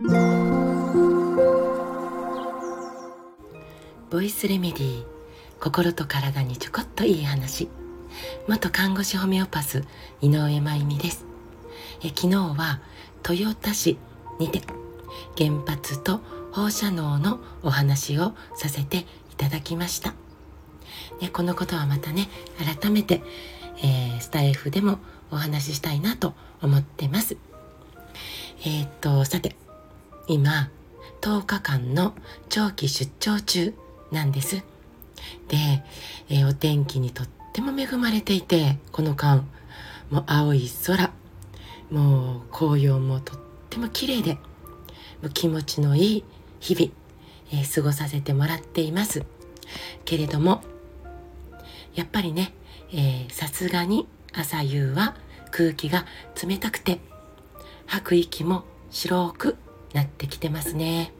ボイスレメディー心と体にちょこっといい話。元看護師ホメオパス井上真由美です。え昨日は豊田市にて原発と放射能のお話をさせていただきました、ね、このことはまたね改めて、えー、スタイフでもお話ししたいなと思ってます。えー、っとさて今10日間の長期出張中なんです。で、えー、お天気にとっても恵まれていてこの間もう青い空もう紅葉もとっても綺麗でもう気持ちのいい日々、えー、過ごさせてもらっています。けれどもやっぱりねさすがに朝夕は空気が冷たくて吐く息も白くなってきてますね。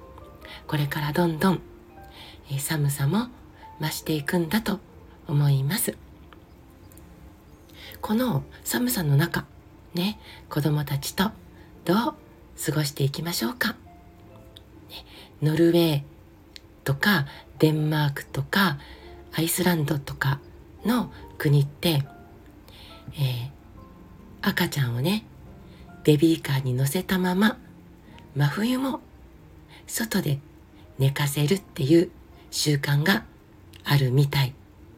これからどんどん、え寒さも増していくんだと思います。この寒さの中ね子供たちとどう過ごしていきましょうか、ね、ノルウェーとかデンマークとかアイスランドとかの国って、えー、赤ちゃんをねベビーカーに乗せたまま真冬も外で寝かせるっていう習慣があるみたい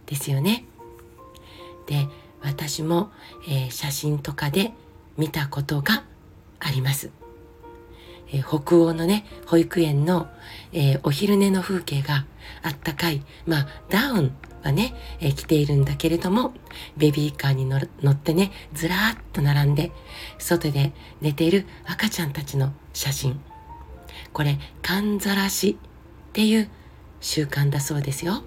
ですよね。で私も、えー、写真とかで見たことがあります。え、北欧のね保育園の、えー、お昼寝の風景があったかいまあダウンはね、えー、着ているんだけれどもベビーカーに乗ってねずらーっと並んで外で寝ている赤ちゃんたちの写真。これかんざらしっていう習慣だそうですよ。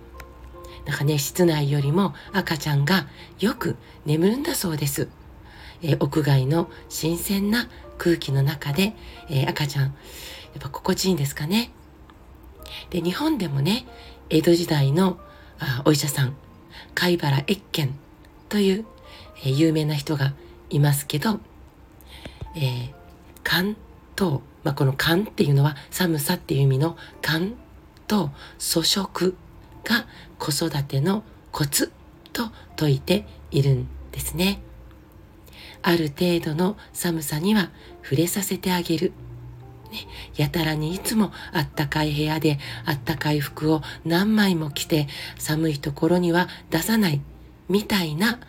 なんかね室内よりも赤ちゃんがよく眠るんだそうです、え、屋外の新鮮な空気の中で、え、赤ちゃんやっぱ心地いいんですかね？で日本でもね江戸時代のあお医者さん貝原越見という、え、有名な人がいますけど、えー、寒と、まあ、この寒っていうのは寒さっていう意味の寒と粗食が子育てのコツと説いているんですね。ある程度の寒さには触れさせてあげる。ね、やたらにいつもあったかい部屋であったかい服を何枚も着て寒いところには出さないみたいな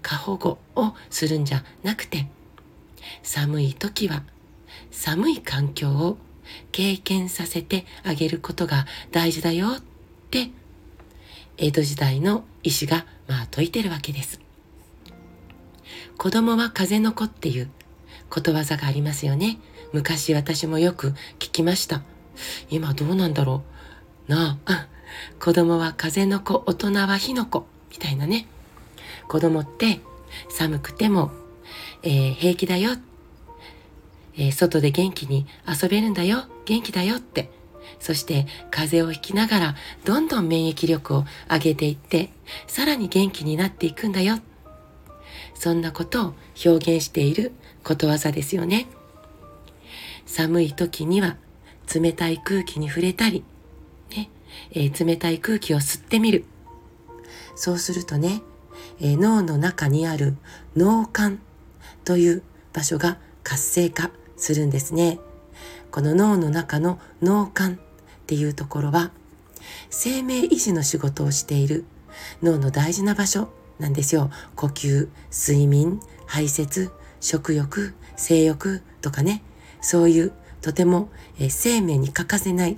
過保護をするんじゃなくて寒い時は寒い環境を経験させてあげることが大事だよって江戸時代の医師がまあ説いてるわけです。子供は風の子っていうことわざがありますよね。昔私もよく聞きました。今どうなんだろう。なあ、子供は風の子、大人は火の子、みたいなね。子供って寒くても、えー、平気だよ。えー、外で元気に遊べるんだよ。元気だよって。そして風邪をひきながらどんどん免疫力を上げていって、さらに元気になっていくんだよ。そんなことを表現していることわざですよね。寒い時には冷たい空気に触れたり、ねえー、冷たい空気を吸ってみる。そうするとね、えー、脳の中にある脳幹という場所が活性化するんですね。この脳の中の脳幹っていうところは生命維持の仕事をしている脳の大事な場所なんですよ。呼吸、睡眠、排泄、食欲、性欲とかね、そういうとても、えー、生命に欠かせない、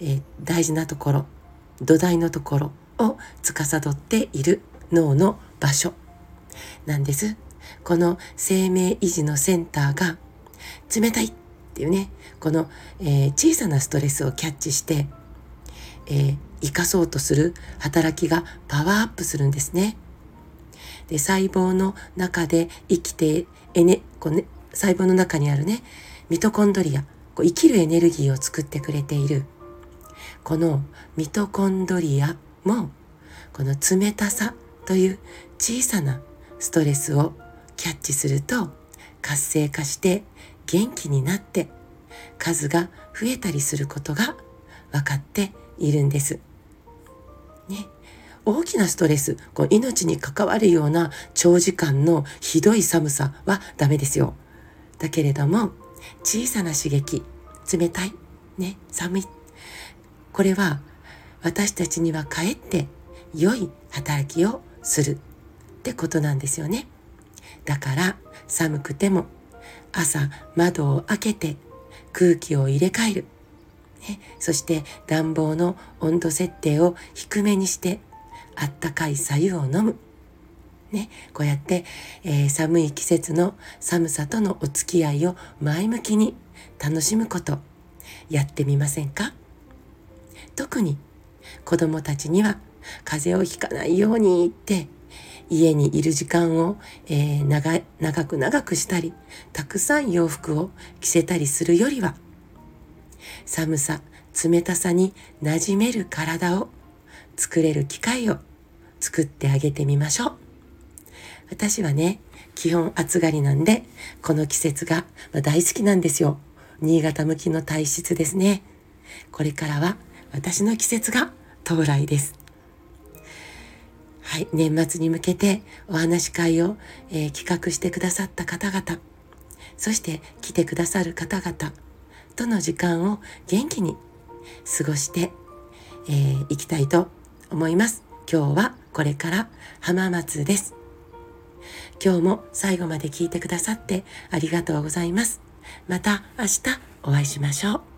えー、大事なところ、土台のところを司っている脳の場所なんです。この生命維持のセンターが冷たいっていうね、この、えー、小さなストレスをキャッチして、えー、生かそうとする働きがパワーアップするんですね。で細胞の中で生きてエネこう、ね、細胞の中にあるねミトコンドリアこう生きるエネルギーを作ってくれているこのミトコンドリアもこの冷たさという小さなストレスをキャッチすると活性化して元気になって数が増えたりすることが分かっているんです。大きなストレス、こう命に関わるような長時間のひどい寒さはダメですよ。だけれども、小さな刺激、冷たい、ね、寒い。これは私たちにはかえって良い働きをするってことなんですよね。だから寒くても朝窓を開けて空気を入れ替える。ね、そして暖房の温度設定を低めにしてあったかい白湯を飲む。ね、こうやって、えー、寒い季節の寒さとのお付き合いを前向きに楽しむことやってみませんか？特に子供たちには風邪をひかないようにって家にいる時間を、えー、長長く長くしたりたくさん洋服を着せたりするよりは寒さ冷たさに馴染める体を作れる機会を作ってあげてみましょう。私はね基本暑がりなんでこの季節が大好きなんですよ。新潟向きの体質ですね。これからは私の季節が到来です。はい、年末に向けてお話会を、えー、企画してくださった方々、そして来てくださる方々との時間を元気に過ごしてい、えー、きたいと思います。今日はこれから浜松です。今日も最後まで聞いてくださってありがとうございます。また明日お会いしましょう。